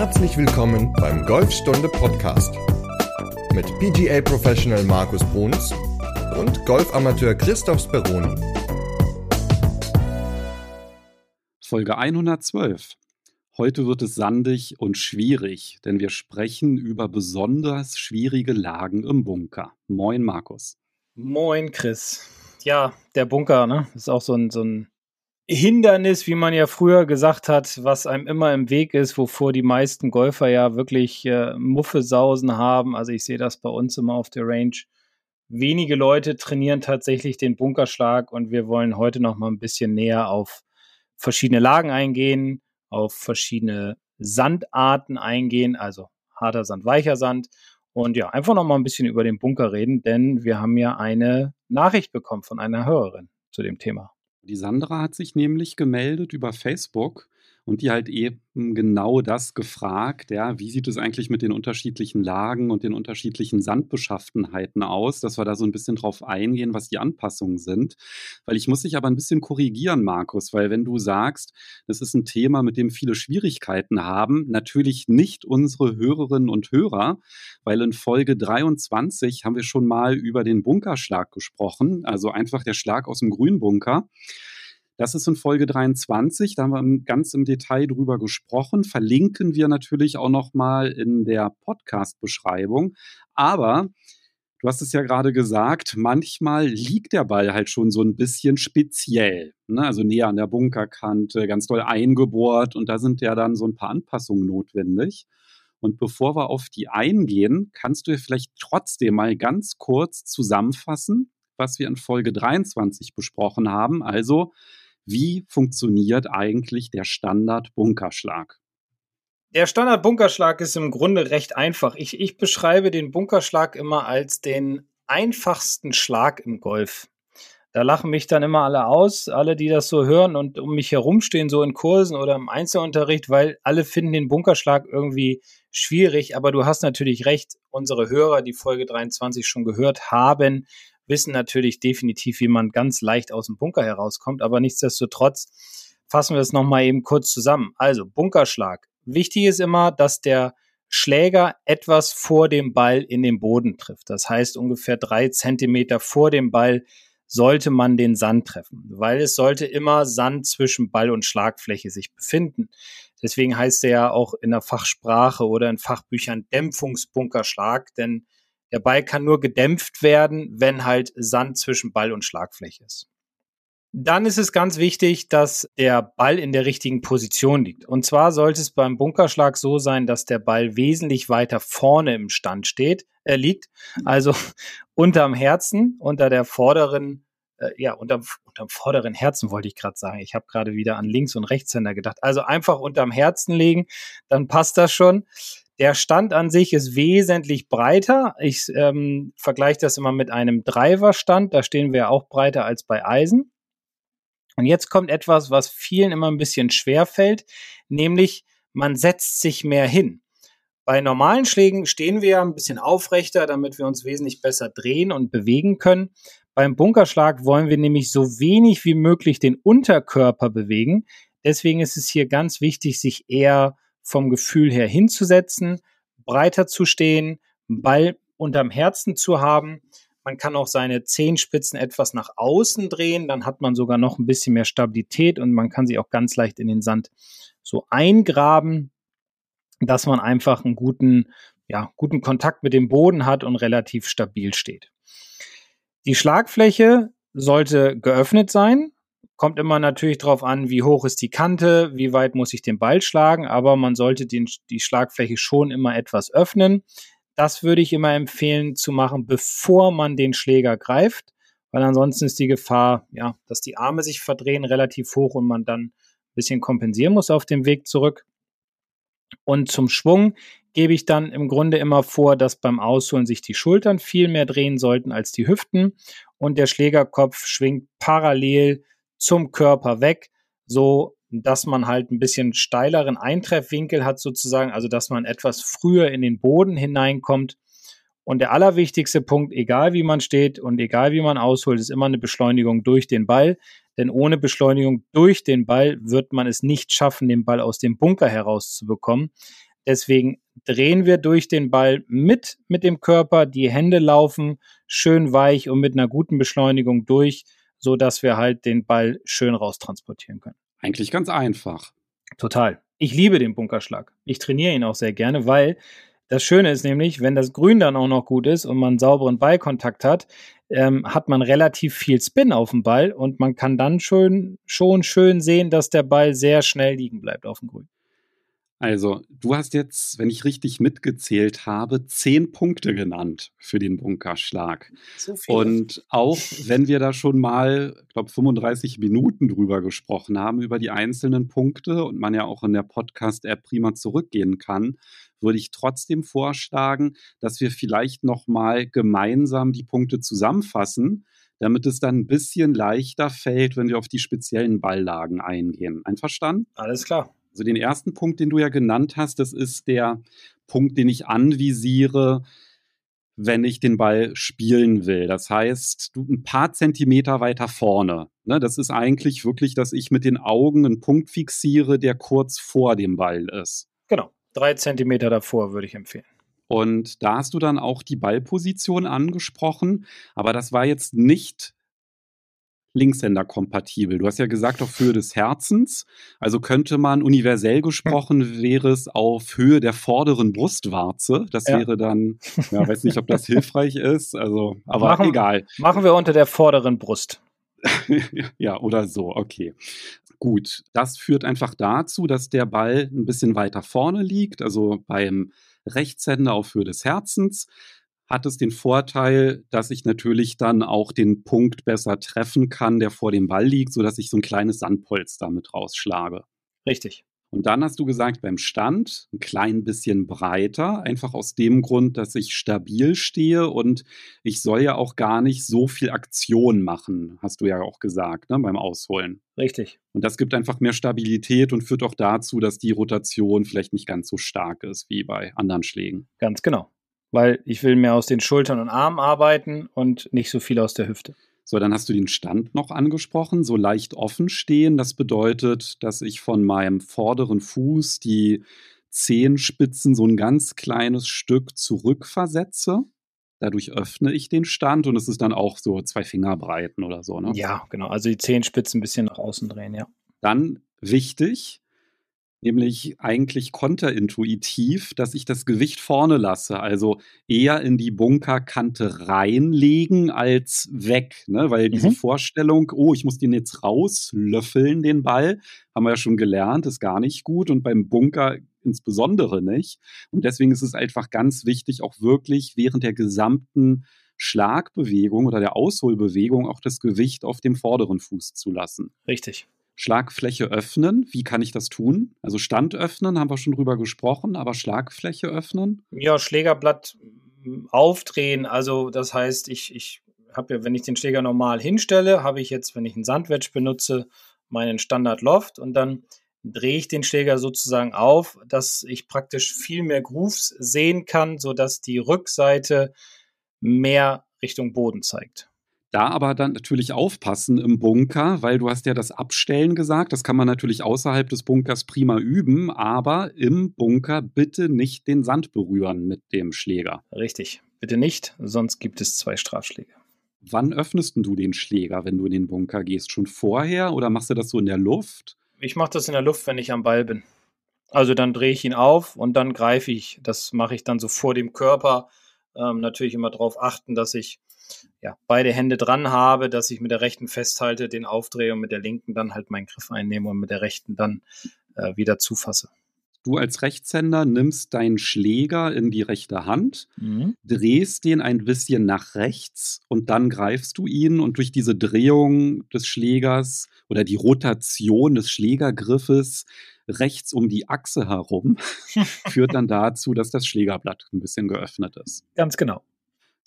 Herzlich willkommen beim Golfstunde Podcast mit PGA Professional Markus Bruns und Golfamateur Christoph Speroni. Folge 112. Heute wird es sandig und schwierig, denn wir sprechen über besonders schwierige Lagen im Bunker. Moin, Markus. Moin, Chris. Ja, der Bunker, ne? Ist auch so ein, so ein Hindernis, wie man ja früher gesagt hat, was einem immer im Weg ist, wovor die meisten Golfer ja wirklich äh, Muffesausen haben. Also ich sehe das bei uns immer auf der Range. Wenige Leute trainieren tatsächlich den Bunkerschlag und wir wollen heute noch mal ein bisschen näher auf verschiedene Lagen eingehen, auf verschiedene Sandarten eingehen, also harter Sand, weicher Sand und ja, einfach noch mal ein bisschen über den Bunker reden, denn wir haben ja eine Nachricht bekommen von einer Hörerin zu dem Thema. Die Sandra hat sich nämlich gemeldet über Facebook und die halt eben genau das gefragt, ja, wie sieht es eigentlich mit den unterschiedlichen Lagen und den unterschiedlichen Sandbeschaffenheiten aus, dass wir da so ein bisschen drauf eingehen, was die Anpassungen sind. Weil ich muss dich aber ein bisschen korrigieren, Markus, weil wenn du sagst, das ist ein Thema, mit dem viele Schwierigkeiten haben, natürlich nicht unsere Hörerinnen und Hörer, weil in Folge 23 haben wir schon mal über den Bunkerschlag gesprochen, also einfach der Schlag aus dem Grünbunker. Das ist in Folge 23, da haben wir ganz im Detail drüber gesprochen. Verlinken wir natürlich auch nochmal in der Podcast-Beschreibung. Aber du hast es ja gerade gesagt, manchmal liegt der Ball halt schon so ein bisschen speziell. Ne? Also näher an der Bunkerkante, ganz doll eingebohrt und da sind ja dann so ein paar Anpassungen notwendig. Und bevor wir auf die eingehen, kannst du vielleicht trotzdem mal ganz kurz zusammenfassen, was wir in Folge 23 besprochen haben. Also wie funktioniert eigentlich der Standard-Bunkerschlag? Der Standard-Bunkerschlag ist im Grunde recht einfach. Ich, ich beschreibe den Bunkerschlag immer als den einfachsten Schlag im Golf. Da lachen mich dann immer alle aus, alle, die das so hören und um mich herumstehen, so in Kursen oder im Einzelunterricht, weil alle finden den Bunkerschlag irgendwie schwierig. Aber du hast natürlich recht, unsere Hörer, die Folge 23 schon gehört haben, wissen natürlich definitiv, wie man ganz leicht aus dem Bunker herauskommt, aber nichtsdestotrotz fassen wir es nochmal eben kurz zusammen. Also Bunkerschlag. Wichtig ist immer, dass der Schläger etwas vor dem Ball in den Boden trifft. Das heißt, ungefähr drei Zentimeter vor dem Ball sollte man den Sand treffen, weil es sollte immer Sand zwischen Ball und Schlagfläche sich befinden. Deswegen heißt er ja auch in der Fachsprache oder in Fachbüchern Dämpfungsbunkerschlag, denn der Ball kann nur gedämpft werden, wenn halt Sand zwischen Ball und Schlagfläche ist. Dann ist es ganz wichtig, dass der Ball in der richtigen Position liegt. Und zwar sollte es beim Bunkerschlag so sein, dass der Ball wesentlich weiter vorne im Stand steht, er äh, liegt, also unterm Herzen, unter der vorderen, äh, ja, unterm, unterm vorderen Herzen wollte ich gerade sagen. Ich habe gerade wieder an Links- und Rechtshänder gedacht. Also einfach unterm Herzen legen, dann passt das schon. Der Stand an sich ist wesentlich breiter. Ich ähm, vergleiche das immer mit einem Driver-Stand. Da stehen wir auch breiter als bei Eisen. Und jetzt kommt etwas, was vielen immer ein bisschen schwer fällt, nämlich man setzt sich mehr hin. Bei normalen Schlägen stehen wir ein bisschen aufrechter, damit wir uns wesentlich besser drehen und bewegen können. Beim Bunkerschlag wollen wir nämlich so wenig wie möglich den Unterkörper bewegen. Deswegen ist es hier ganz wichtig, sich eher vom Gefühl her hinzusetzen, breiter zu stehen, Ball unterm Herzen zu haben. Man kann auch seine Zehenspitzen etwas nach außen drehen, dann hat man sogar noch ein bisschen mehr Stabilität und man kann sie auch ganz leicht in den Sand so eingraben, dass man einfach einen guten, ja, guten Kontakt mit dem Boden hat und relativ stabil steht. Die Schlagfläche sollte geöffnet sein, Kommt immer natürlich darauf an, wie hoch ist die Kante, wie weit muss ich den Ball schlagen, aber man sollte den, die Schlagfläche schon immer etwas öffnen. Das würde ich immer empfehlen zu machen, bevor man den Schläger greift, weil ansonsten ist die Gefahr, ja, dass die Arme sich verdrehen relativ hoch und man dann ein bisschen kompensieren muss auf dem Weg zurück. Und zum Schwung gebe ich dann im Grunde immer vor, dass beim Ausholen sich die Schultern viel mehr drehen sollten als die Hüften und der Schlägerkopf schwingt parallel zum Körper weg, so dass man halt ein bisschen steileren Eintreffwinkel hat sozusagen, also dass man etwas früher in den Boden hineinkommt. Und der allerwichtigste Punkt, egal wie man steht und egal wie man ausholt, ist immer eine Beschleunigung durch den Ball. Denn ohne Beschleunigung durch den Ball wird man es nicht schaffen, den Ball aus dem Bunker herauszubekommen. Deswegen drehen wir durch den Ball mit, mit dem Körper, die Hände laufen schön weich und mit einer guten Beschleunigung durch, so dass wir halt den Ball schön raustransportieren können. Eigentlich ganz einfach. Total. Ich liebe den Bunkerschlag. Ich trainiere ihn auch sehr gerne, weil das Schöne ist nämlich, wenn das Grün dann auch noch gut ist und man sauberen Ballkontakt hat, ähm, hat man relativ viel Spin auf dem Ball und man kann dann schon, schon schön sehen, dass der Ball sehr schnell liegen bleibt auf dem Grün. Also, du hast jetzt, wenn ich richtig mitgezählt habe, zehn Punkte genannt für den Bunkerschlag. So viel. Und auch wenn wir da schon mal, ich glaube, 35 Minuten drüber gesprochen haben, über die einzelnen Punkte und man ja auch in der Podcast-App prima zurückgehen kann, würde ich trotzdem vorschlagen, dass wir vielleicht nochmal gemeinsam die Punkte zusammenfassen, damit es dann ein bisschen leichter fällt, wenn wir auf die speziellen Balllagen eingehen. Einverstanden? Alles klar. Also den ersten Punkt, den du ja genannt hast, das ist der Punkt, den ich anvisiere, wenn ich den Ball spielen will. Das heißt, du ein paar Zentimeter weiter vorne. Ne, das ist eigentlich wirklich, dass ich mit den Augen einen Punkt fixiere, der kurz vor dem Ball ist. Genau, drei Zentimeter davor würde ich empfehlen. Und da hast du dann auch die Ballposition angesprochen, aber das war jetzt nicht Linkshänder-kompatibel. Du hast ja gesagt, auf Höhe des Herzens. Also könnte man universell gesprochen, wäre es auf Höhe der vorderen Brustwarze. Das ja. wäre dann, ja, weiß nicht, ob das hilfreich ist. Also, aber machen, egal. Machen wir unter der vorderen Brust. ja, oder so, okay. Gut, das führt einfach dazu, dass der Ball ein bisschen weiter vorne liegt, also beim Rechtshänder auf Höhe des Herzens hat es den Vorteil, dass ich natürlich dann auch den Punkt besser treffen kann, der vor dem Ball liegt, sodass ich so ein kleines Sandpolster mit rausschlage. Richtig. Und dann hast du gesagt, beim Stand ein klein bisschen breiter, einfach aus dem Grund, dass ich stabil stehe und ich soll ja auch gar nicht so viel Aktion machen, hast du ja auch gesagt, ne, beim Ausholen. Richtig. Und das gibt einfach mehr Stabilität und führt auch dazu, dass die Rotation vielleicht nicht ganz so stark ist wie bei anderen Schlägen. Ganz genau weil ich will mehr aus den Schultern und Armen arbeiten und nicht so viel aus der Hüfte. So, dann hast du den Stand noch angesprochen, so leicht offen stehen. Das bedeutet, dass ich von meinem vorderen Fuß die Zehenspitzen so ein ganz kleines Stück zurückversetze. Dadurch öffne ich den Stand und es ist dann auch so zwei Fingerbreiten oder so. Ne? Ja, genau. Also die Zehenspitzen ein bisschen nach außen drehen, ja. Dann wichtig, nämlich eigentlich konterintuitiv, dass ich das Gewicht vorne lasse, also eher in die Bunkerkante reinlegen als weg, ne? weil mhm. diese Vorstellung, oh, ich muss den jetzt rauslöffeln, den Ball, haben wir ja schon gelernt, ist gar nicht gut und beim Bunker insbesondere nicht. Und deswegen ist es einfach ganz wichtig, auch wirklich während der gesamten Schlagbewegung oder der Ausholbewegung auch das Gewicht auf dem vorderen Fuß zu lassen. Richtig. Schlagfläche öffnen. Wie kann ich das tun? Also Stand öffnen, haben wir schon drüber gesprochen, aber Schlagfläche öffnen? Ja, Schlägerblatt hm, aufdrehen. Also das heißt, ich, ich habe ja, wenn ich den Schläger normal hinstelle, habe ich jetzt, wenn ich einen Sandwedge benutze, meinen Standard Loft und dann drehe ich den Schläger sozusagen auf, dass ich praktisch viel mehr Grooves sehen kann, sodass die Rückseite mehr Richtung Boden zeigt. Da aber dann natürlich aufpassen im Bunker, weil du hast ja das Abstellen gesagt. Das kann man natürlich außerhalb des Bunkers prima üben, aber im Bunker bitte nicht den Sand berühren mit dem Schläger. Richtig, bitte nicht, sonst gibt es zwei Strafschläge. Wann öffnest du den Schläger, wenn du in den Bunker gehst? Schon vorher oder machst du das so in der Luft? Ich mache das in der Luft, wenn ich am Ball bin. Also dann drehe ich ihn auf und dann greife ich. Das mache ich dann so vor dem Körper. Ähm, natürlich immer darauf achten, dass ich ja, beide Hände dran habe, dass ich mit der rechten festhalte, den aufdrehe und mit der linken dann halt meinen Griff einnehme und mit der rechten dann äh, wieder zufasse. Du als Rechtshänder nimmst deinen Schläger in die rechte Hand, mhm. drehst den ein bisschen nach rechts und dann greifst du ihn und durch diese Drehung des Schlägers oder die Rotation des Schlägergriffes rechts um die Achse herum führt dann dazu, dass das Schlägerblatt ein bisschen geöffnet ist. Ganz genau.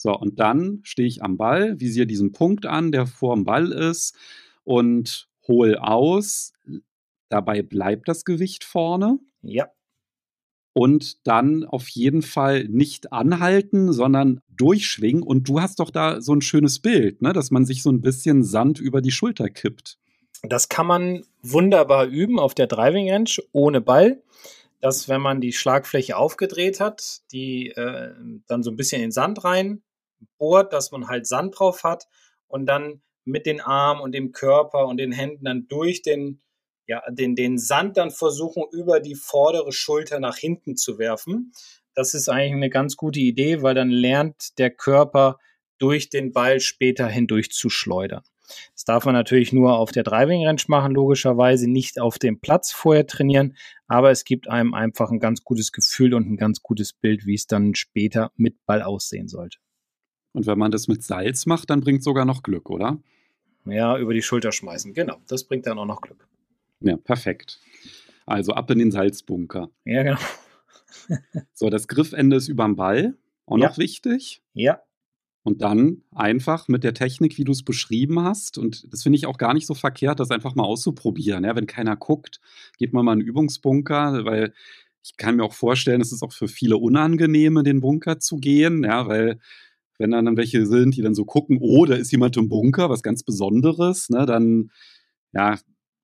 So, und dann stehe ich am Ball, visiere diesen Punkt an, der vor dem Ball ist und hole aus. Dabei bleibt das Gewicht vorne. Ja. Und dann auf jeden Fall nicht anhalten, sondern durchschwingen. Und du hast doch da so ein schönes Bild, ne? dass man sich so ein bisschen Sand über die Schulter kippt. Das kann man wunderbar üben auf der Driving Range ohne Ball. dass wenn man die Schlagfläche aufgedreht hat, die äh, dann so ein bisschen in Sand rein bohrt, dass man halt Sand drauf hat und dann mit den Armen und dem Körper und den Händen dann durch den, ja, den, den Sand dann versuchen, über die vordere Schulter nach hinten zu werfen. Das ist eigentlich eine ganz gute Idee, weil dann lernt der Körper durch den Ball später hindurch zu schleudern. Das darf man natürlich nur auf der Driving Range machen, logischerweise nicht auf dem Platz vorher trainieren, aber es gibt einem einfach ein ganz gutes Gefühl und ein ganz gutes Bild, wie es dann später mit Ball aussehen sollte. Und wenn man das mit Salz macht, dann bringt sogar noch Glück, oder? Ja, über die Schulter schmeißen. Genau, das bringt dann auch noch Glück. Ja, perfekt. Also ab in den Salzbunker. Ja, genau. so, das Griffende ist überm Ball. Auch ja. noch wichtig. Ja. Und dann einfach mit der Technik, wie du es beschrieben hast, und das finde ich auch gar nicht so verkehrt, das einfach mal auszuprobieren. Ja, wenn keiner guckt, geht man mal in einen Übungsbunker, weil ich kann mir auch vorstellen, es ist auch für viele unangenehm, in den Bunker zu gehen, ja, weil wenn dann, welche sind, die dann so gucken, oh, da ist jemand im Bunker, was ganz Besonderes, ne, dann, ja,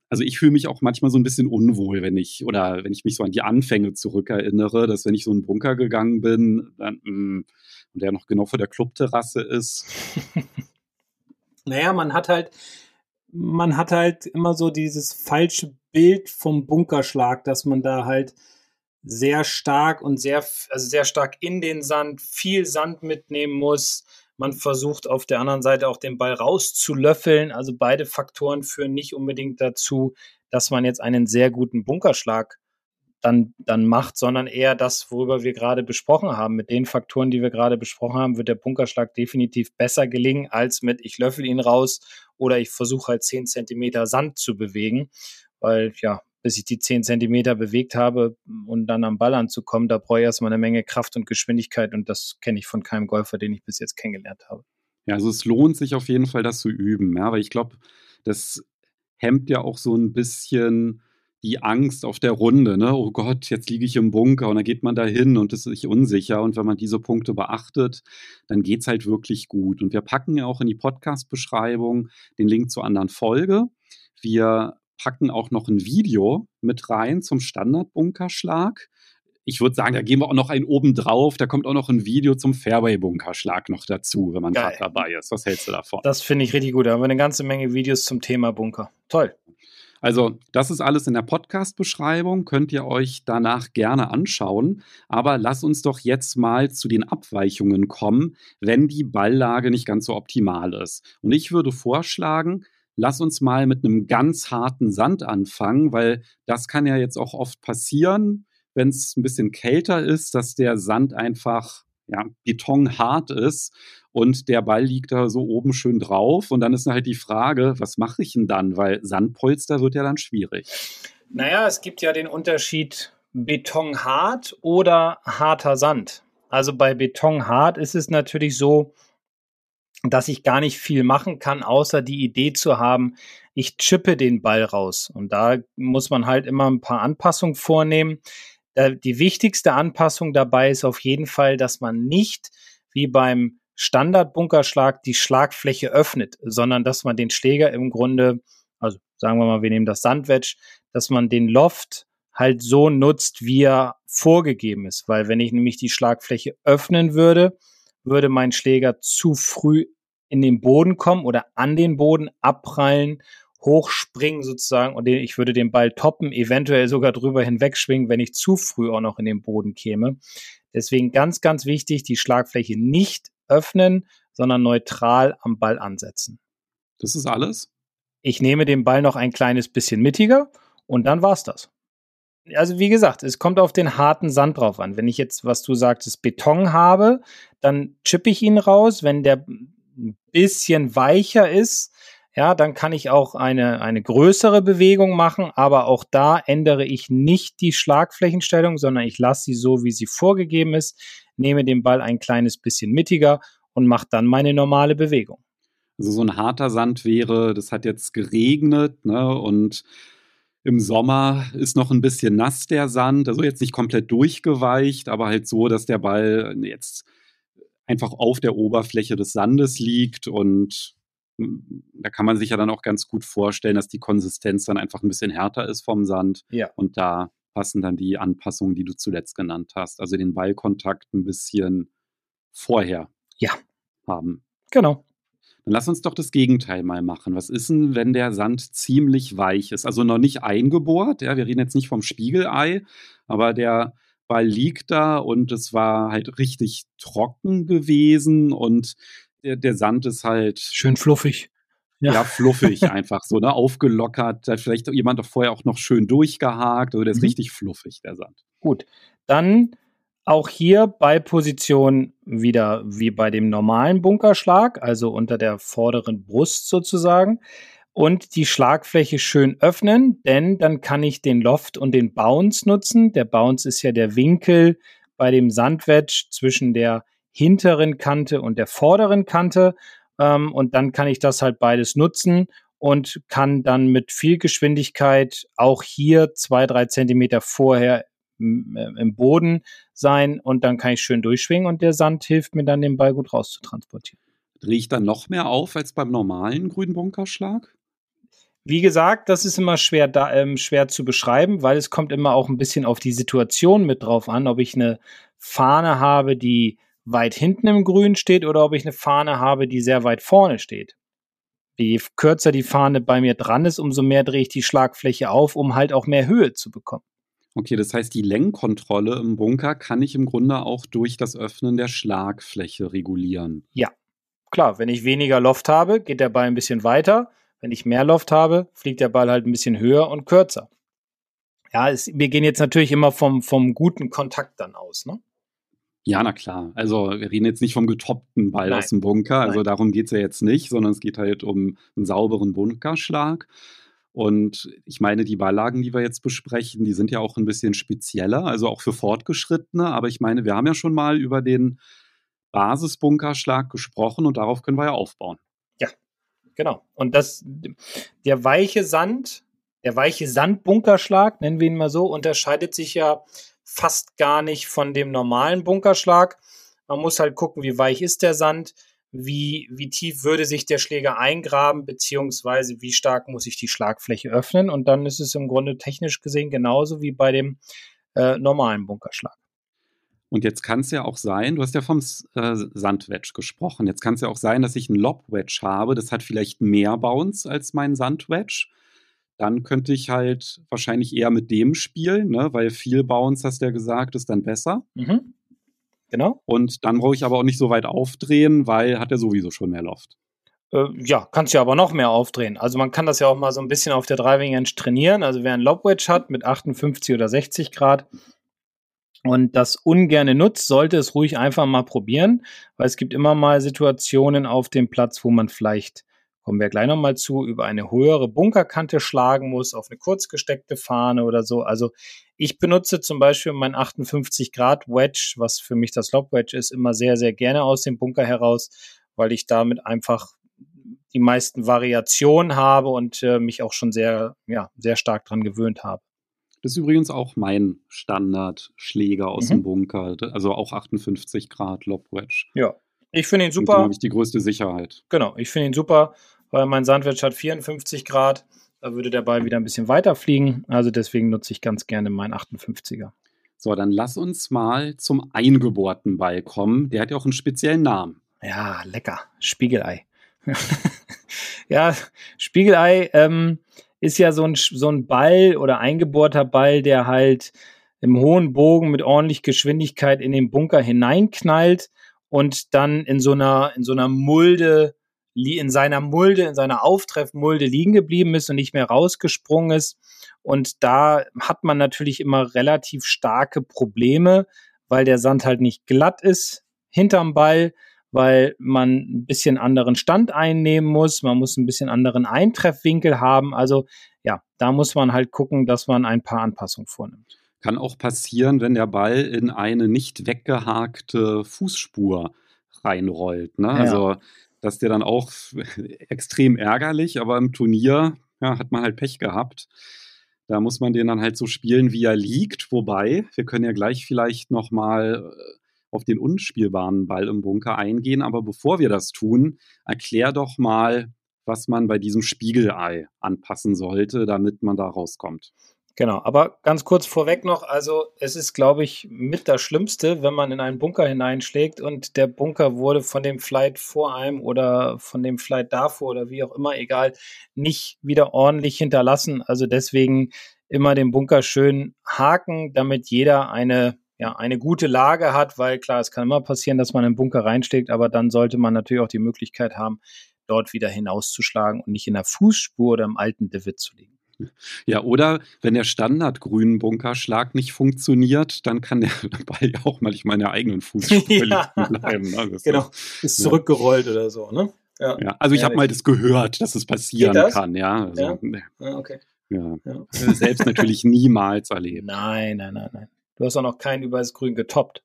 also ich fühle mich auch manchmal so ein bisschen unwohl, wenn ich, oder wenn ich mich so an die Anfänge zurückerinnere, dass wenn ich so in den Bunker gegangen bin, dann, mm, und der noch genau vor der Clubterrasse ist. naja, man hat halt, man hat halt immer so dieses falsche Bild vom Bunkerschlag, dass man da halt sehr stark und sehr, also sehr stark in den Sand, viel Sand mitnehmen muss. Man versucht auf der anderen Seite auch den Ball rauszulöffeln. Also beide Faktoren führen nicht unbedingt dazu, dass man jetzt einen sehr guten Bunkerschlag dann, dann macht, sondern eher das, worüber wir gerade besprochen haben. Mit den Faktoren, die wir gerade besprochen haben, wird der Bunkerschlag definitiv besser gelingen, als mit ich löffel ihn raus oder ich versuche halt zehn Zentimeter Sand zu bewegen. Weil ja, bis ich die zehn Zentimeter bewegt habe und dann am Ball anzukommen, da brauche ich erstmal eine Menge Kraft und Geschwindigkeit und das kenne ich von keinem Golfer, den ich bis jetzt kennengelernt habe. Ja, also es lohnt sich auf jeden Fall, das zu üben, ja, weil ich glaube, das hemmt ja auch so ein bisschen die Angst auf der Runde, ne? Oh Gott, jetzt liege ich im Bunker und dann geht man da hin und ist sich unsicher. Und wenn man diese Punkte beachtet, dann geht es halt wirklich gut. Und wir packen ja auch in die Podcast-Beschreibung den Link zur anderen Folge. Wir packen auch noch ein Video mit rein zum Standardbunkerschlag. Ich würde sagen, da gehen wir auch noch einen oben drauf. Da kommt auch noch ein Video zum Fairway-Bunkerschlag noch dazu, wenn man gerade dabei ist. Was hältst du davon? Das finde ich richtig gut. Da haben wir eine ganze Menge Videos zum Thema Bunker. Toll. Also, das ist alles in der Podcast-Beschreibung, könnt ihr euch danach gerne anschauen. Aber lass uns doch jetzt mal zu den Abweichungen kommen, wenn die Balllage nicht ganz so optimal ist. Und ich würde vorschlagen, lass uns mal mit einem ganz harten Sand anfangen, weil das kann ja jetzt auch oft passieren, wenn es ein bisschen kälter ist, dass der Sand einfach ja, betonhart ist und der Ball liegt da so oben schön drauf. Und dann ist halt die Frage, was mache ich denn dann? Weil Sandpolster wird ja dann schwierig. Naja, es gibt ja den Unterschied betonhart oder harter Sand. Also bei betonhart ist es natürlich so, dass ich gar nicht viel machen kann, außer die Idee zu haben, ich chippe den Ball raus. Und da muss man halt immer ein paar Anpassungen vornehmen. Die wichtigste Anpassung dabei ist auf jeden Fall, dass man nicht wie beim Standardbunkerschlag die Schlagfläche öffnet, sondern dass man den Schläger im Grunde, also sagen wir mal, wir nehmen das Sandwedge, dass man den Loft halt so nutzt, wie er vorgegeben ist. Weil wenn ich nämlich die Schlagfläche öffnen würde, würde mein Schläger zu früh in den Boden kommen oder an den Boden abprallen, hochspringen sozusagen und ich würde den Ball toppen, eventuell sogar drüber hinwegschwingen, wenn ich zu früh auch noch in den Boden käme. Deswegen ganz, ganz wichtig, die Schlagfläche nicht öffnen, sondern neutral am Ball ansetzen. Das ist alles? Ich nehme den Ball noch ein kleines bisschen mittiger und dann war's das also wie gesagt, es kommt auf den harten Sand drauf an. Wenn ich jetzt, was du sagtest, Beton habe, dann chippe ich ihn raus. Wenn der ein bisschen weicher ist, ja, dann kann ich auch eine, eine größere Bewegung machen, aber auch da ändere ich nicht die Schlagflächenstellung, sondern ich lasse sie so, wie sie vorgegeben ist, nehme den Ball ein kleines bisschen mittiger und mache dann meine normale Bewegung. Also so ein harter Sand wäre, das hat jetzt geregnet, ne, und im Sommer ist noch ein bisschen nass der Sand, also jetzt nicht komplett durchgeweicht, aber halt so, dass der Ball jetzt einfach auf der Oberfläche des Sandes liegt und hm, da kann man sich ja dann auch ganz gut vorstellen, dass die Konsistenz dann einfach ein bisschen härter ist vom Sand. Ja. Und da passen dann die Anpassungen, die du zuletzt genannt hast. Also den Ballkontakt ein bisschen vorher Ja, haben. genau. Dann lass uns doch das Gegenteil mal machen. Was ist denn, wenn der Sand ziemlich weich ist? Also noch nicht eingebohrt, ja, wir reden jetzt nicht vom Spiegelei, aber der Ball liegt da und es war halt richtig trocken gewesen und der, der Sand ist halt Schön fluffig. ja, Ja. fluffig einfach so, ne? Aufgelockert. Da hat vielleicht jemand doch vorher auch noch schön durchgehakt. Also der ist Mhm. richtig fluffig, der Sand. Gut. Dann auch hier Ballposition wieder wie bei dem normalen Bunkerschlag, also unter der vorderen Brust sozusagen. Und die Schlagfläche schön öffnen, denn dann kann ich den Loft und den Bounce nutzen. Der Bounce ist ja der Winkel bei dem Sandwedge zwischen der hinteren Kante und der vorderen Kante. Ähm, und dann kann ich das halt beides nutzen und kann dann mit viel Geschwindigkeit auch hier zwei, drei Zentimeter vorher im Boden sein und dann kann ich schön durchschwingen und der Sand hilft mir dann, den Ball gut rauszutransportieren. Drehe ich dann noch mehr auf als beim normalen grünen Bunkerschlag? Wie gesagt, das ist immer schwer, da, ähm, schwer zu beschreiben, weil es kommt immer auch ein bisschen auf die Situation mit drauf an, ob ich eine Fahne habe, die weit hinten im Grün steht oder ob ich eine Fahne habe, die sehr weit vorne steht. Je kürzer die Fahne bei mir dran ist, umso mehr drehe ich die Schlagfläche auf, um halt auch mehr Höhe zu bekommen. Okay, das heißt, die Lenkkontrolle im Bunker kann ich im Grunde auch durch das Öffnen der Schlagfläche regulieren. Klar, wenn ich weniger Loft habe, geht der Ball ein bisschen weiter. Wenn ich mehr Loft habe, fliegt der Ball halt ein bisschen höher und kürzer. Ja, es, wir gehen jetzt natürlich immer vom, vom guten Kontakt dann aus. Ne? Ja, na klar. Also wir reden jetzt nicht vom getoppten Ball Nein. aus dem Bunker. Also Nein. darum geht es ja jetzt nicht, sondern es geht halt um einen sauberen Bunkerschlag. Und ich meine, die Balllagen, die wir jetzt besprechen, die sind ja auch ein bisschen spezieller, also auch für Fortgeschrittene. Aber ich meine, wir haben ja schon mal über den Basisbunkerschlag gesprochen und darauf können wir ja aufbauen. Genau. Und das, der weiche Sand, der weiche Sandbunkerschlag, nennen wir ihn mal so, unterscheidet sich ja fast gar nicht von dem normalen Bunkerschlag. Man muss halt gucken, wie weich ist der Sand, wie, wie tief würde sich der Schläger eingraben, beziehungsweise wie stark muss ich die Schlagfläche öffnen. Und dann ist es im Grunde technisch gesehen genauso wie bei dem äh, normalen Bunkerschlag. Und jetzt kann es ja auch sein, du hast ja vom äh, Sandwedge gesprochen, jetzt kann es ja auch sein, dass ich einen Lobwedge habe, das hat vielleicht mehr Bounce als mein Sandwedge. Dann könnte ich halt wahrscheinlich eher mit dem spielen, ne? weil viel Bounce, hast du ja gesagt, ist dann besser. Mhm. Genau. Und dann brauche ich aber auch nicht so weit aufdrehen, weil hat er sowieso schon mehr Loft. Äh, ja, kannst ja aber noch mehr aufdrehen. Also man kann das ja auch mal so ein bisschen auf der Driving Range trainieren. Also wer einen Lobwedge hat mit 58 oder 60 Grad und das ungerne nutzt, sollte es ruhig einfach mal probieren, weil es gibt immer mal Situationen auf dem Platz, wo man vielleicht, kommen wir gleich nochmal zu, über eine höhere Bunkerkante schlagen muss, auf eine kurz gesteckte Fahne oder so. Also ich benutze zum Beispiel mein 58 Grad Wedge, was für mich das Lobwedge ist, immer sehr, sehr gerne aus dem Bunker heraus, weil ich damit einfach die meisten Variationen habe und äh, mich auch schon sehr, ja, sehr stark dran gewöhnt habe. Das ist übrigens auch mein Standardschläger aus Mhm. dem Bunker, also auch 58 Grad Lobwedge. Ja. Ich finde ihn super. habe ich die größte Sicherheit. Genau, ich finde ihn super, weil mein Sandwich hat 54 Grad. Da würde der Ball wieder ein bisschen weiter fliegen. Also deswegen nutze ich ganz gerne meinen 58er. So, dann lass uns mal zum eingebohrten Ball kommen. Der hat ja auch einen speziellen Namen. Ja, lecker. Spiegelei. ja, Spiegelei ähm, ist ja so ein, so ein Ball oder eingebohrter Ball, der halt im hohen Bogen mit ordentlich Geschwindigkeit in den Bunker hineinknallt und dann in so einer, in so einer Mulde, in seiner Mulde, in seiner Auftreffmulde liegen geblieben ist und nicht mehr rausgesprungen ist. Und da hat man natürlich immer relativ starke Probleme, weil der Sand halt nicht glatt ist hinterm Ball, weil man ein bisschen anderen Stand einnehmen muss, man muss ein bisschen anderen Eintreffwinkel haben. Also ja, da muss man halt gucken, dass man ein paar Anpassungen vornimmt. Kann auch passieren, wenn der Ball in eine nicht weggehakte Fußspur reinrollt. Ne? Ja. Also, dass der dann auch extrem ärgerlich, aber im Turnier ja, hat man halt Pech gehabt. Da muss man den dann halt so spielen, wie er liegt. Wobei, wir können ja gleich vielleicht nochmal auf den unspielbaren Ball im Bunker eingehen. Aber bevor wir das tun, erklär doch mal, was man bei diesem Spiegelei anpassen sollte, damit man da rauskommt. Genau, aber ganz kurz vorweg noch, also es ist, glaube ich, mit das Schlimmste, wenn man in einen Bunker hineinschlägt und der Bunker wurde von dem Flight vor einem oder von dem Flight davor oder wie auch immer, egal, nicht wieder ordentlich hinterlassen. Also deswegen immer den Bunker schön haken, damit jeder eine, ja, eine gute Lage hat, weil klar, es kann immer passieren, dass man in den Bunker reinsteckt, aber dann sollte man natürlich auch die Möglichkeit haben, dort wieder hinauszuschlagen und nicht in der Fußspur oder im alten Divid zu liegen. Ja, oder wenn der Standard-grünen Bunkerschlag nicht funktioniert, dann kann der Ball ja auch mal ich meine eigenen Fußspur ja. bleiben. Ne? genau, ist zurückgerollt ja. oder so, ne? Ja, ja also ich habe mal das gehört, dass es passieren das? kann, ja. Also, ja? Ne. Ah, okay. Ja. ja. Selbst natürlich niemals erlebt. Nein, nein, nein, nein. Du hast auch noch keinen über das Grün getoppt.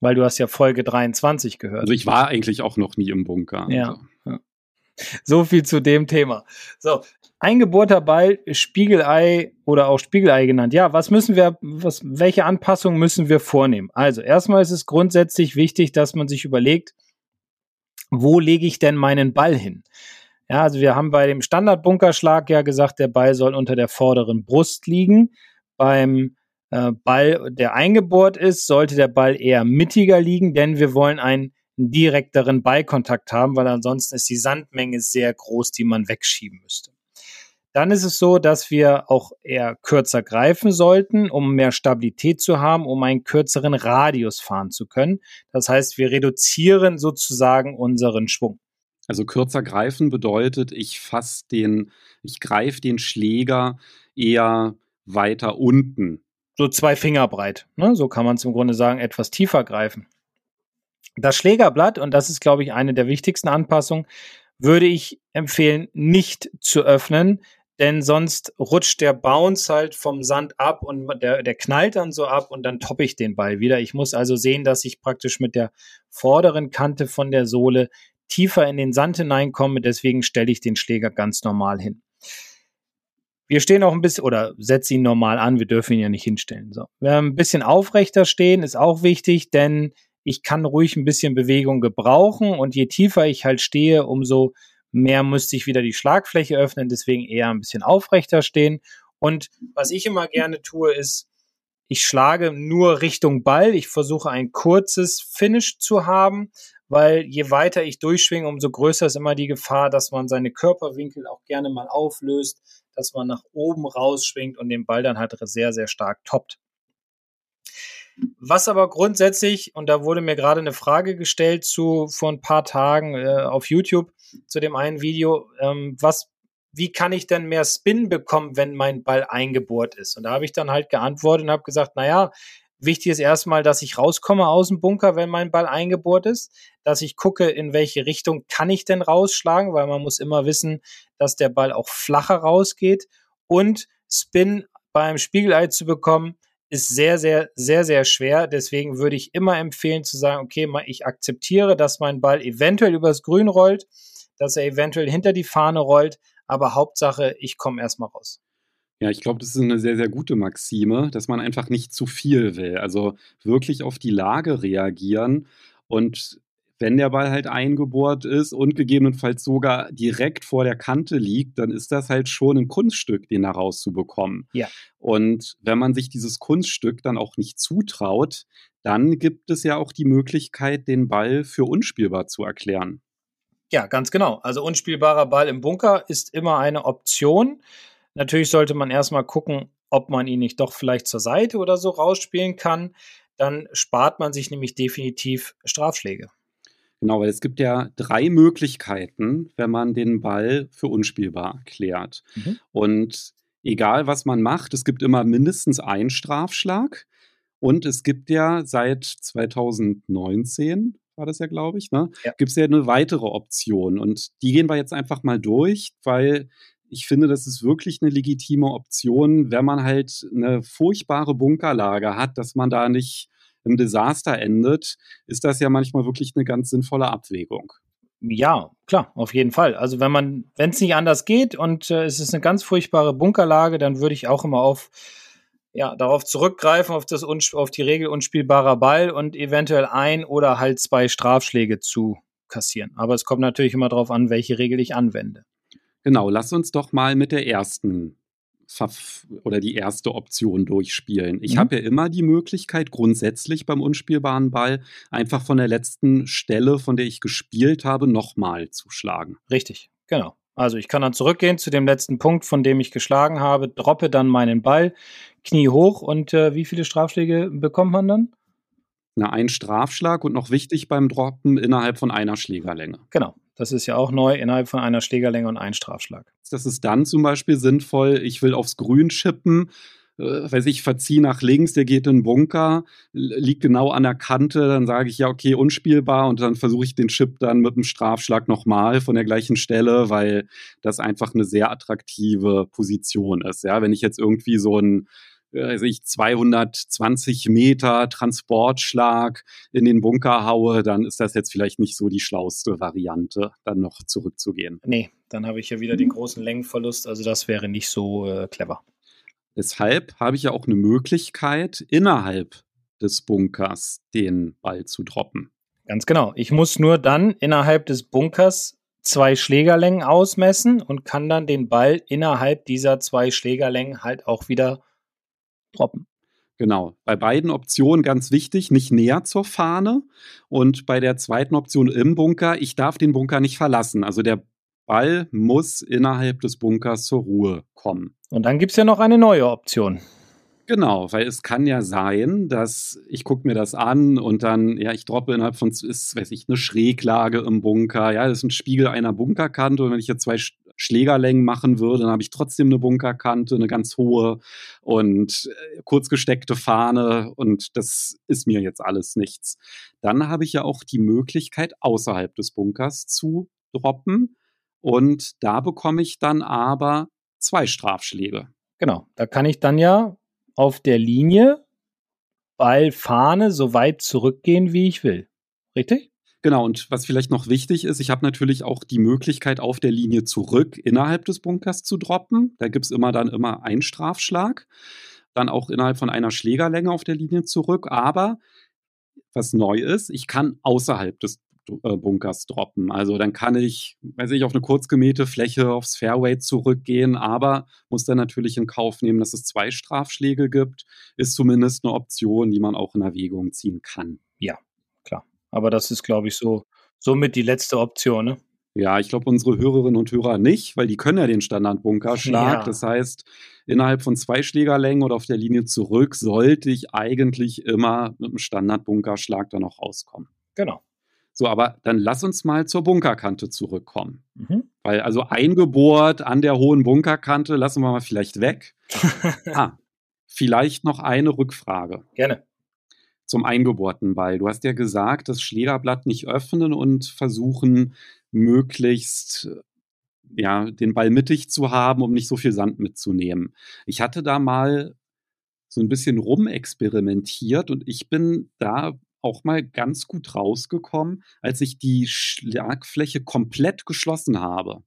Weil du hast ja Folge 23 gehört. Also ich war eigentlich auch noch nie im Bunker. Ja. Also. So viel zu dem Thema. So, eingebohrter Ball, Spiegelei oder auch Spiegelei genannt. Ja, was müssen wir, was, welche Anpassungen müssen wir vornehmen? Also, erstmal ist es grundsätzlich wichtig, dass man sich überlegt, wo lege ich denn meinen Ball hin? Ja, also wir haben bei dem Standardbunkerschlag ja gesagt, der Ball soll unter der vorderen Brust liegen. Beim äh, Ball, der eingebohrt ist, sollte der Ball eher mittiger liegen, denn wir wollen einen direkteren Ballkontakt haben, weil ansonsten ist die Sandmenge sehr groß, die man wegschieben müsste. Dann ist es so, dass wir auch eher kürzer greifen sollten, um mehr Stabilität zu haben, um einen kürzeren Radius fahren zu können. Das heißt, wir reduzieren sozusagen unseren Schwung. Also kürzer greifen bedeutet, ich fasse den, ich greife den Schläger eher weiter unten. So zwei Finger breit. Ne? So kann man es im Grunde sagen, etwas tiefer greifen. Das Schlägerblatt, und das ist, glaube ich, eine der wichtigsten Anpassungen, würde ich empfehlen, nicht zu öffnen, denn sonst rutscht der Bounce halt vom Sand ab und der, der knallt dann so ab und dann toppe ich den Ball wieder. Ich muss also sehen, dass ich praktisch mit der vorderen Kante von der Sohle tiefer in den Sand hineinkomme. Deswegen stelle ich den Schläger ganz normal hin. Wir stehen auch ein bisschen oder setze ihn normal an. Wir dürfen ihn ja nicht hinstellen. So. Ein bisschen aufrechter stehen ist auch wichtig, denn ich kann ruhig ein bisschen Bewegung gebrauchen und je tiefer ich halt stehe, umso mehr müsste ich wieder die Schlagfläche öffnen, deswegen eher ein bisschen aufrechter stehen. Und was ich immer gerne tue, ist, ich schlage nur Richtung Ball. Ich versuche ein kurzes Finish zu haben, weil je weiter ich durchschwinge, umso größer ist immer die Gefahr, dass man seine Körperwinkel auch gerne mal auflöst, dass man nach oben rausschwingt und den Ball dann halt sehr, sehr stark toppt. Was aber grundsätzlich, und da wurde mir gerade eine Frage gestellt zu vor ein paar Tagen äh, auf YouTube zu dem einen Video, ähm, was, wie kann ich denn mehr Spin bekommen, wenn mein Ball eingebohrt ist? Und da habe ich dann halt geantwortet und habe gesagt, naja, wichtig ist erstmal, dass ich rauskomme aus dem Bunker, wenn mein Ball eingebohrt ist, dass ich gucke, in welche Richtung kann ich denn rausschlagen, weil man muss immer wissen, dass der Ball auch flacher rausgeht und Spin beim Spiegelei zu bekommen, ist sehr, sehr, sehr, sehr schwer. Deswegen würde ich immer empfehlen zu sagen, okay, ich akzeptiere, dass mein Ball eventuell übers Grün rollt, dass er eventuell hinter die Fahne rollt, aber Hauptsache, ich komme erstmal raus. Ja, ich glaube, das ist eine sehr, sehr gute Maxime, dass man einfach nicht zu viel will. Also wirklich auf die Lage reagieren und wenn der Ball halt eingebohrt ist und gegebenenfalls sogar direkt vor der Kante liegt, dann ist das halt schon ein Kunststück, den da rauszubekommen. Ja. Und wenn man sich dieses Kunststück dann auch nicht zutraut, dann gibt es ja auch die Möglichkeit, den Ball für unspielbar zu erklären. Ja, ganz genau. Also unspielbarer Ball im Bunker ist immer eine Option. Natürlich sollte man erstmal gucken, ob man ihn nicht doch vielleicht zur Seite oder so rausspielen kann. Dann spart man sich nämlich definitiv Strafschläge. Genau, weil es gibt ja drei Möglichkeiten, wenn man den Ball für unspielbar erklärt. Mhm. Und egal, was man macht, es gibt immer mindestens einen Strafschlag. Und es gibt ja seit 2019, war das ja, glaube ich, ne? Ja. gibt es ja eine weitere Option. Und die gehen wir jetzt einfach mal durch, weil ich finde, das ist wirklich eine legitime Option, wenn man halt eine furchtbare Bunkerlage hat, dass man da nicht im Desaster endet, ist das ja manchmal wirklich eine ganz sinnvolle Abwägung. Ja, klar, auf jeden Fall. Also wenn man, wenn es nicht anders geht und äh, es ist eine ganz furchtbare Bunkerlage, dann würde ich auch immer auf ja, darauf zurückgreifen, auf, das, auf die Regel unspielbarer Ball und eventuell ein oder halt zwei Strafschläge zu kassieren. Aber es kommt natürlich immer darauf an, welche Regel ich anwende. Genau, lass uns doch mal mit der ersten oder die erste Option durchspielen. Ich Mhm. habe ja immer die Möglichkeit, grundsätzlich beim unspielbaren Ball einfach von der letzten Stelle, von der ich gespielt habe, nochmal zu schlagen. Richtig, genau. Also ich kann dann zurückgehen zu dem letzten Punkt, von dem ich geschlagen habe, droppe dann meinen Ball, Knie hoch und äh, wie viele Strafschläge bekommt man dann? Na, ein Strafschlag und noch wichtig beim Droppen innerhalb von einer Schlägerlänge. Genau. Das ist ja auch neu, innerhalb von einer Schlägerlänge und ein Strafschlag. Das ist dann zum Beispiel sinnvoll, ich will aufs Grün chippen, äh, weiß ich, verzieh nach links, der geht in den Bunker, liegt genau an der Kante, dann sage ich ja, okay, unspielbar und dann versuche ich den Chip dann mit einem Strafschlag nochmal von der gleichen Stelle, weil das einfach eine sehr attraktive Position ist. Ja, wenn ich jetzt irgendwie so ein weiß ich 220 Meter Transportschlag in den Bunker haue, dann ist das jetzt vielleicht nicht so die schlauste Variante, dann noch zurückzugehen. Nee, dann habe ich ja wieder den großen Längenverlust. Also das wäre nicht so äh, clever. Deshalb habe ich ja auch eine Möglichkeit, innerhalb des Bunkers den Ball zu droppen. Ganz genau. Ich muss nur dann innerhalb des Bunkers zwei Schlägerlängen ausmessen und kann dann den Ball innerhalb dieser zwei Schlägerlängen halt auch wieder droppen. Genau. Bei beiden Optionen ganz wichtig, nicht näher zur Fahne. Und bei der zweiten Option im Bunker, ich darf den Bunker nicht verlassen. Also der Ball muss innerhalb des Bunkers zur Ruhe kommen. Und dann gibt es ja noch eine neue Option. Genau, weil es kann ja sein, dass ich gucke mir das an und dann, ja, ich droppe innerhalb von, ist, weiß ich, eine Schräglage im Bunker, ja, das ist ein Spiegel einer Bunkerkante und wenn ich jetzt zwei Schlägerlängen machen würde, dann habe ich trotzdem eine Bunkerkante, eine ganz hohe und äh, kurz gesteckte Fahne und das ist mir jetzt alles nichts. Dann habe ich ja auch die Möglichkeit, außerhalb des Bunkers zu droppen und da bekomme ich dann aber zwei Strafschläge. Genau. Da kann ich dann ja auf der Linie Ball, Fahne so weit zurückgehen, wie ich will. Richtig? Genau, und was vielleicht noch wichtig ist, ich habe natürlich auch die Möglichkeit, auf der Linie zurück innerhalb des Bunkers zu droppen. Da gibt es immer dann immer einen Strafschlag. Dann auch innerhalb von einer Schlägerlänge auf der Linie zurück. Aber was neu ist, ich kann außerhalb des äh, Bunkers droppen. Also dann kann ich, weiß ich, auf eine kurz gemähte Fläche aufs Fairway zurückgehen, aber muss dann natürlich in Kauf nehmen, dass es zwei Strafschläge gibt. Ist zumindest eine Option, die man auch in Erwägung ziehen kann. Aber das ist, glaube ich, so somit die letzte Option. Ne? Ja, ich glaube, unsere Hörerinnen und Hörer nicht, weil die können ja den Standardbunkerschlag. Ja. Das heißt, innerhalb von zwei Schlägerlängen oder auf der Linie zurück sollte ich eigentlich immer mit einem Standardbunkerschlag dann auch rauskommen. Genau. So, aber dann lass uns mal zur Bunkerkante zurückkommen. Mhm. Weil also eingebohrt an der hohen Bunkerkante lassen wir mal vielleicht weg. Ah, vielleicht noch eine Rückfrage Gerne. Zum eingebohrten Ball. Du hast ja gesagt, das Schlägerblatt nicht öffnen und versuchen, möglichst ja, den Ball mittig zu haben, um nicht so viel Sand mitzunehmen. Ich hatte da mal so ein bisschen rumexperimentiert und ich bin da auch mal ganz gut rausgekommen, als ich die Schlagfläche komplett geschlossen habe.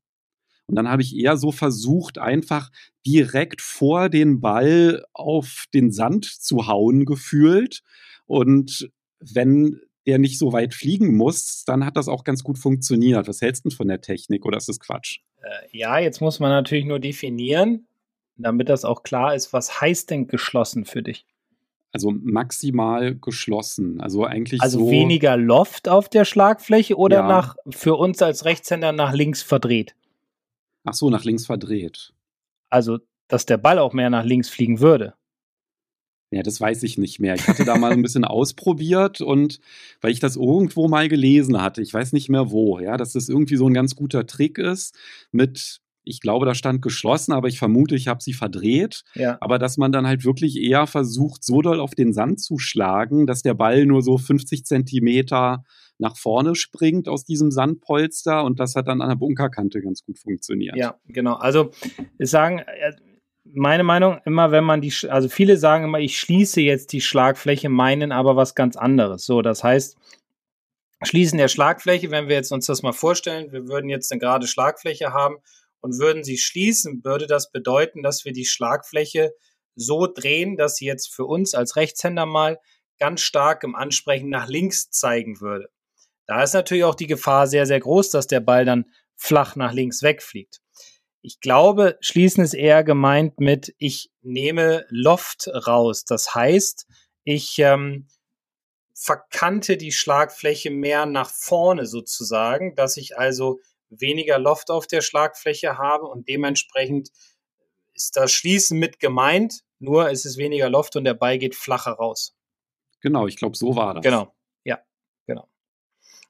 Und dann habe ich eher so versucht, einfach direkt vor den Ball auf den Sand zu hauen gefühlt. Und wenn der nicht so weit fliegen muss, dann hat das auch ganz gut funktioniert. Was hältst du denn von der Technik oder ist das Quatsch? Äh, ja, jetzt muss man natürlich nur definieren, damit das auch klar ist, was heißt denn geschlossen für dich? Also maximal geschlossen. Also eigentlich Also so. weniger Loft auf der Schlagfläche oder Ja. nach für uns als Rechtshänder nach links verdreht? Ach so, nach links verdreht. Also, dass der Ball auch mehr nach links fliegen würde. Ja, das weiß ich nicht mehr. Ich hatte da mal ein bisschen ausprobiert und weil ich das irgendwo mal gelesen hatte, ich weiß nicht mehr wo, ja, dass das irgendwie so ein ganz guter Trick ist mit, ich glaube, da stand geschlossen, aber ich vermute, ich habe sie verdreht. Ja. Aber dass man dann halt wirklich eher versucht, so doll auf den Sand zu schlagen, dass der Ball nur so 50 Zentimeter nach vorne springt aus diesem Sandpolster und das hat dann an der Bunkerkante ganz gut funktioniert. Ja, genau. Also sagen, äh, meine Meinung immer, wenn man die, also viele sagen immer, ich schließe jetzt die Schlagfläche, meinen aber was ganz anderes. So, das heißt, Schließen der Schlagfläche, wenn wir jetzt uns das mal vorstellen, wir würden jetzt eine gerade Schlagfläche haben und würden sie schließen, würde das bedeuten, dass wir die Schlagfläche so drehen, dass sie jetzt für uns als Rechtshänder mal ganz stark im Ansprechen nach links zeigen würde. Da ist natürlich auch die Gefahr sehr, sehr groß, dass der Ball dann flach nach links wegfliegt. Ich glaube, schließen ist eher gemeint mit, ich nehme Loft raus. Das heißt, ich ähm, verkante die Schlagfläche mehr nach vorne sozusagen, dass ich also weniger Loft auf der Schlagfläche habe und dementsprechend ist das Schließen mit gemeint, nur ist es weniger Loft und der Ball geht flacher raus. Genau, ich glaube, so war das. Genau, genau.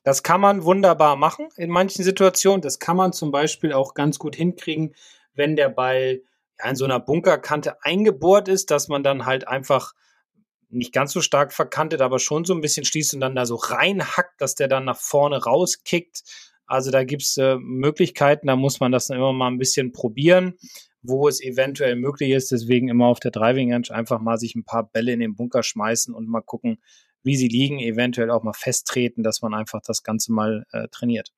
Das kann man wunderbar machen in manchen Situationen. Das kann man zum Beispiel auch ganz gut hinkriegen, wenn der Ball in so einer Bunkerkante eingebohrt ist, dass man dann halt einfach nicht ganz so stark verkantet, aber schon so ein bisschen schließt und dann da so reinhackt, dass der dann nach vorne rauskickt. Also da gibt's äh, Möglichkeiten, da muss man das dann immer mal ein bisschen probieren, wo es eventuell möglich ist. Deswegen immer auf der Driving Range einfach mal sich ein paar Bälle in den Bunker schmeißen und mal gucken, wie sie liegen, eventuell auch mal festtreten, dass man einfach das Ganze mal äh, trainiert.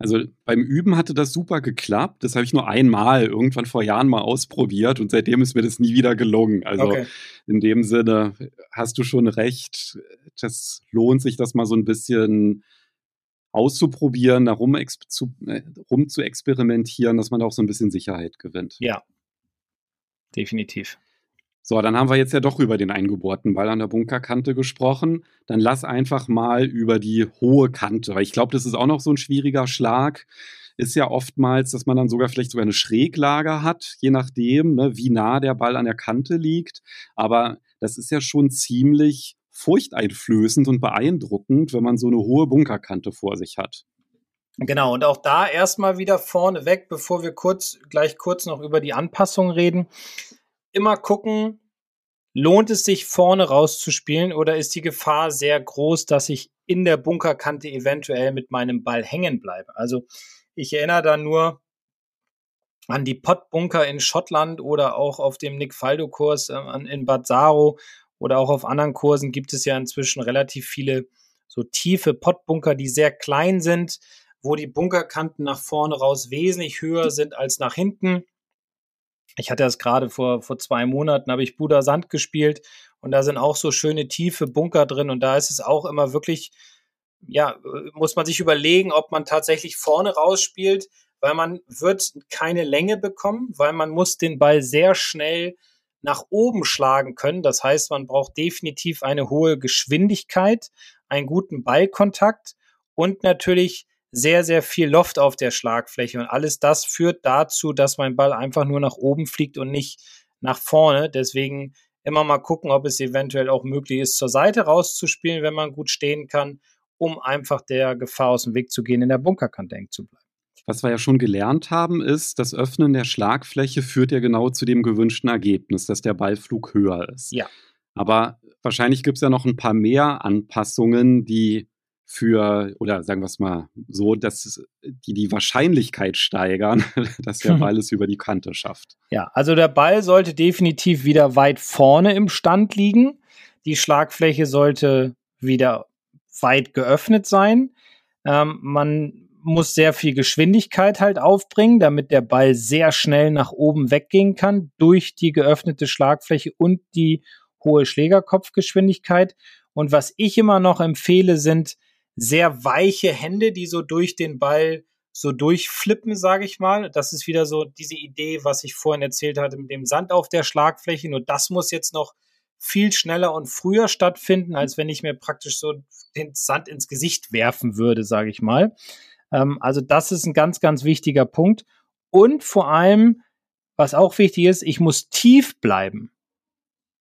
Also beim Üben hatte das super geklappt. Das habe ich nur einmal irgendwann vor Jahren mal ausprobiert und seitdem ist mir das nie wieder gelungen. Also okay. in dem Sinne hast du schon recht. Das lohnt sich, das mal so ein bisschen auszuprobieren, da rum, zu, äh, rum zu experimentieren, dass man da auch so ein bisschen Sicherheit gewinnt. Ja, definitiv. So, dann haben wir jetzt ja doch über den eingebohrten Ball an der Bunkerkante gesprochen. Dann lass einfach mal über die hohe Kante, weil ich glaube, das ist auch noch so ein schwieriger Schlag. Ist ja oftmals, dass man dann sogar vielleicht sogar eine Schräglage hat, je nachdem, ne, wie nah der Ball an der Kante liegt. Aber das ist ja schon ziemlich furchteinflößend und beeindruckend, wenn man so eine hohe Bunkerkante vor sich hat. Genau, und auch da erstmal wieder vorne weg, bevor wir kurz, gleich kurz noch über die Anpassung reden immer gucken, lohnt es sich vorne rauszuspielen oder ist die Gefahr sehr groß, dass ich in der Bunkerkante eventuell mit meinem Ball hängen bleibe? Also ich erinnere da nur an die Pottbunker in Schottland oder auch auf dem Nick Faldo Kurs äh, in Bad Saro oder auch auf anderen Kursen gibt es ja inzwischen relativ viele so tiefe Pottbunker, die sehr klein sind, wo die Bunkerkanten nach vorne raus wesentlich höher sind als nach hinten. Ich hatte das gerade vor, vor zwei Monaten, habe ich Buda Sand gespielt und da sind auch so schöne tiefe Bunker drin und da ist es auch immer wirklich, ja, muss man sich überlegen, ob man tatsächlich vorne rausspielt, weil man wird keine Länge bekommen, weil man muss den Ball sehr schnell nach oben schlagen können. Das heißt, man braucht definitiv eine hohe Geschwindigkeit, einen guten Ballkontakt und natürlich sehr, sehr viel Loft auf der Schlagfläche und alles das führt dazu, dass mein Ball einfach nur nach oben fliegt und nicht nach vorne. Deswegen immer mal gucken, ob es eventuell auch möglich ist, zur Seite rauszuspielen, wenn man gut stehen kann, um einfach der Gefahr aus dem Weg zu gehen, in der Bunkerkante eng zu bleiben. Was wir ja schon gelernt haben, ist, das Öffnen der Schlagfläche führt ja genau zu dem gewünschten Ergebnis, dass der Ballflug höher ist. Ja. Aber wahrscheinlich gibt es ja noch ein paar mehr Anpassungen, die für, oder sagen wir es mal so, dass die die Wahrscheinlichkeit steigern, dass der Ball es über die Kante schafft. Ja, also der Ball sollte definitiv wieder weit vorne im Stand liegen. Die Schlagfläche sollte wieder weit geöffnet sein. Ähm, man muss sehr viel Geschwindigkeit halt aufbringen, damit der Ball sehr schnell nach oben weggehen kann durch die geöffnete Schlagfläche und die hohe Schlägerkopfgeschwindigkeit. Und was ich immer noch empfehle, sind sehr weiche Hände, die so durch den Ball so durchflippen, sage ich mal. Das ist wieder so diese Idee, was ich vorhin erzählt hatte mit dem Sand auf der Schlagfläche. Nur das muss jetzt noch viel schneller und früher stattfinden, als wenn ich mir praktisch so den Sand ins Gesicht werfen würde, sage ich mal. Ähm, also das ist ein ganz, ganz wichtiger Punkt. Und vor allem, was auch wichtig ist, ich muss tief bleiben.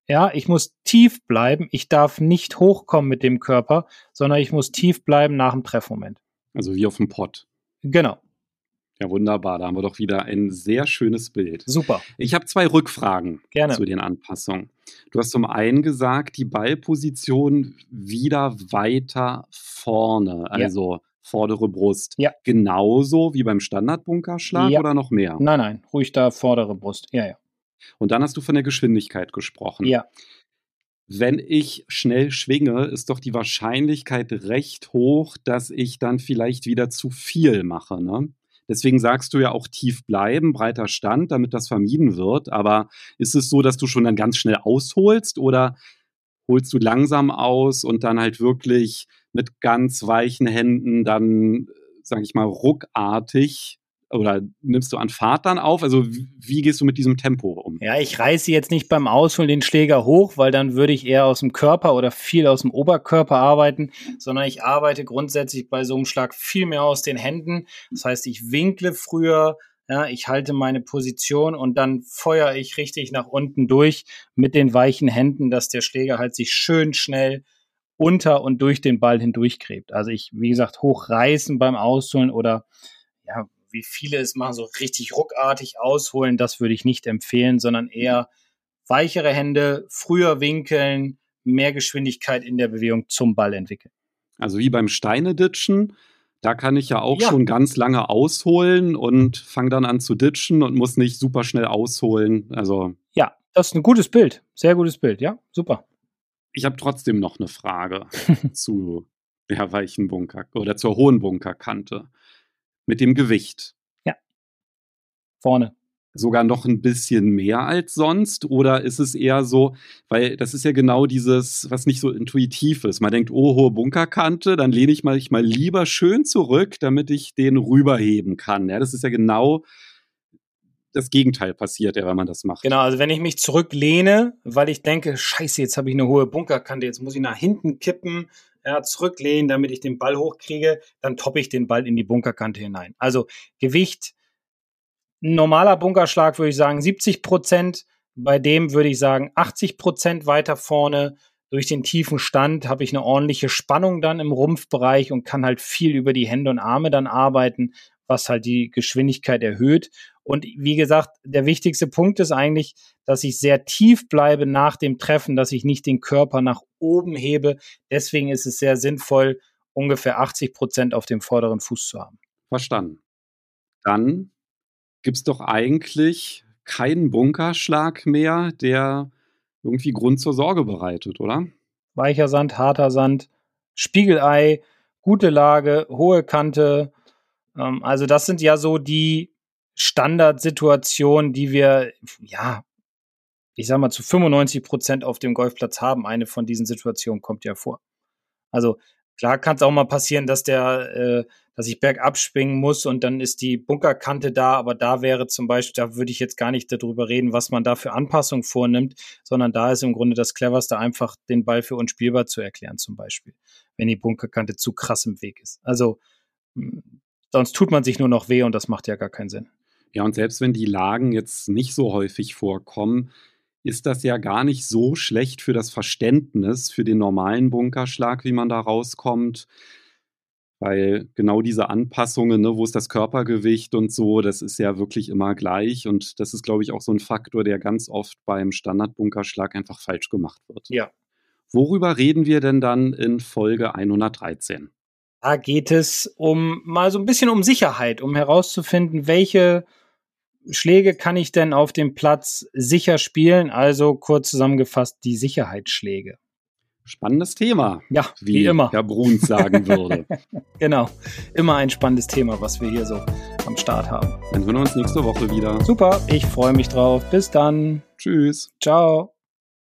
Ja, ich muss tief bleiben. Ich darf nicht hochkommen mit dem Körper, sondern ich muss tief bleiben nach dem Treffmoment. Also wie auf dem Pott. Genau. Ja, wunderbar. Da haben wir doch wieder ein sehr schönes Bild. Super. Ich habe zwei Rückfragen Gerne. zu den Anpassungen. Du hast zum einen gesagt, die Ballposition wieder weiter vorne, also ja. vordere Brust. Ja. Genauso wie beim Standardbunkerschlag ja. oder noch mehr? Nein, nein, ruhig da vordere Brust. Ja, ja. Und dann hast du von der Geschwindigkeit gesprochen. Ja. Wenn ich schnell schwinge, ist doch die Wahrscheinlichkeit recht hoch, dass ich dann vielleicht wieder zu viel mache. Ne? Deswegen sagst du ja auch tief bleiben, breiter Stand, damit das vermieden wird. Aber ist es so, dass du schon dann ganz schnell ausholst oder holst du langsam aus und dann halt wirklich mit ganz weichen Händen dann, sag ich mal, ruckartig oder nimmst du an Fahrt dann auf? Also wie gehst du mit diesem Tempo um? Ja, ich reiße jetzt nicht beim Ausholen den Schläger hoch, weil dann würde ich eher aus dem Körper oder viel aus dem Oberkörper arbeiten, sondern ich arbeite grundsätzlich bei so einem Schlag viel mehr aus den Händen. Das heißt, ich winkle früher, ja, ich halte meine Position und dann feuere ich richtig nach unten durch mit den weichen Händen, dass der Schläger halt sich schön schnell unter und durch den Ball hindurchgräbt. Also ich, wie gesagt, hochreißen beim Ausholen oder wie viele es machen, so richtig ruckartig ausholen, das würde ich nicht empfehlen, sondern eher weichere Hände, früher winkeln, mehr Geschwindigkeit in der Bewegung zum Ball entwickeln. Also wie beim Steineditschen, da kann ich ja auch ja. schon ganz lange ausholen und fange dann an zu ditchen und muss nicht super schnell ausholen. Also ja, das ist ein gutes Bild, sehr gutes Bild, ja, super. Ich habe trotzdem noch eine Frage zu der weichen Bunker oder zur hohen Bunkerkante mit dem Gewicht. Ja. Vorne. Sogar noch ein bisschen mehr als sonst? Oder ist es eher so, weil das ist ja genau dieses, was nicht so intuitiv ist. Man denkt, oh, hohe Bunkerkante, dann lehne ich mal, ich mal lieber schön zurück, damit ich den rüberheben kann. Ja, das ist ja genau das Gegenteil passiert, ja, wenn man das macht. Genau, also wenn ich mich zurücklehne, weil ich denke, scheiße, jetzt habe ich eine hohe Bunkerkante, jetzt muss ich nach hinten kippen, ja, zurücklehnen, damit ich den Ball hochkriege, dann toppe ich den Ball in die Bunkerkante hinein. Also Gewicht, normaler Bunkerschlag würde ich sagen 70 Prozent, bei dem würde ich sagen 80 Prozent weiter vorne. Durch den tiefen Stand habe ich eine ordentliche Spannung dann im Rumpfbereich und kann halt viel über die Hände und Arme dann arbeiten, was halt die Geschwindigkeit erhöht. Und wie gesagt, der wichtigste Punkt ist eigentlich, dass ich sehr tief bleibe nach dem Treffen, dass ich nicht den Körper nach oben hebe. Deswegen ist es sehr sinnvoll, ungefähr 80 Prozent auf dem vorderen Fuß zu haben. Verstanden. Dann gibt es doch eigentlich keinen Bunkerschlag mehr, der irgendwie Grund zur Sorge bereitet, oder? Weicher Sand, harter Sand, Spiegelei, gute Lage, hohe Kante. Ähm, also das sind ja so die Standardsituation, die wir, ja, ich sag mal, zu 95 Prozent auf dem Golfplatz haben. Eine von diesen Situationen kommt ja vor. Also klar kann es auch mal passieren, dass der, äh, dass ich bergab schwingen muss und dann ist die Bunkerkante da, aber da wäre zum Beispiel, da würde ich jetzt gar nicht darüber reden, was man da für Anpassungen vornimmt, sondern da ist im Grunde das cleverste einfach, den Ball für unspielbar zu erklären, zum Beispiel, wenn die Bunkerkante zu krass im Weg ist. Also sonst tut man sich nur noch weh und das macht ja gar keinen Sinn. Ja, und selbst wenn die Lagen jetzt nicht so häufig vorkommen, ist das ja gar nicht so schlecht für das Verständnis für den normalen Bunkerschlag, wie man da rauskommt. Weil genau diese Anpassungen, ne, wo ist das Körpergewicht und so, das ist ja wirklich immer gleich. Und das ist, glaube ich, auch so ein Faktor, der ganz oft beim Standardbunkerschlag einfach falsch gemacht wird. Ja. Worüber reden wir denn dann in Folge 113? Da geht es um mal so ein bisschen um Sicherheit, um herauszufinden, welche Schläge kann ich denn auf dem Platz sicher spielen? Also kurz zusammengefasst die Sicherheitsschläge. Spannendes Thema. Ja, wie, wie immer. Herr Bruns sagen würde. genau. Immer ein spannendes Thema, was wir hier so am Start haben. Dann hören wir uns nächste Woche wieder. Super. Ich freue mich drauf. Bis dann. Tschüss. Ciao.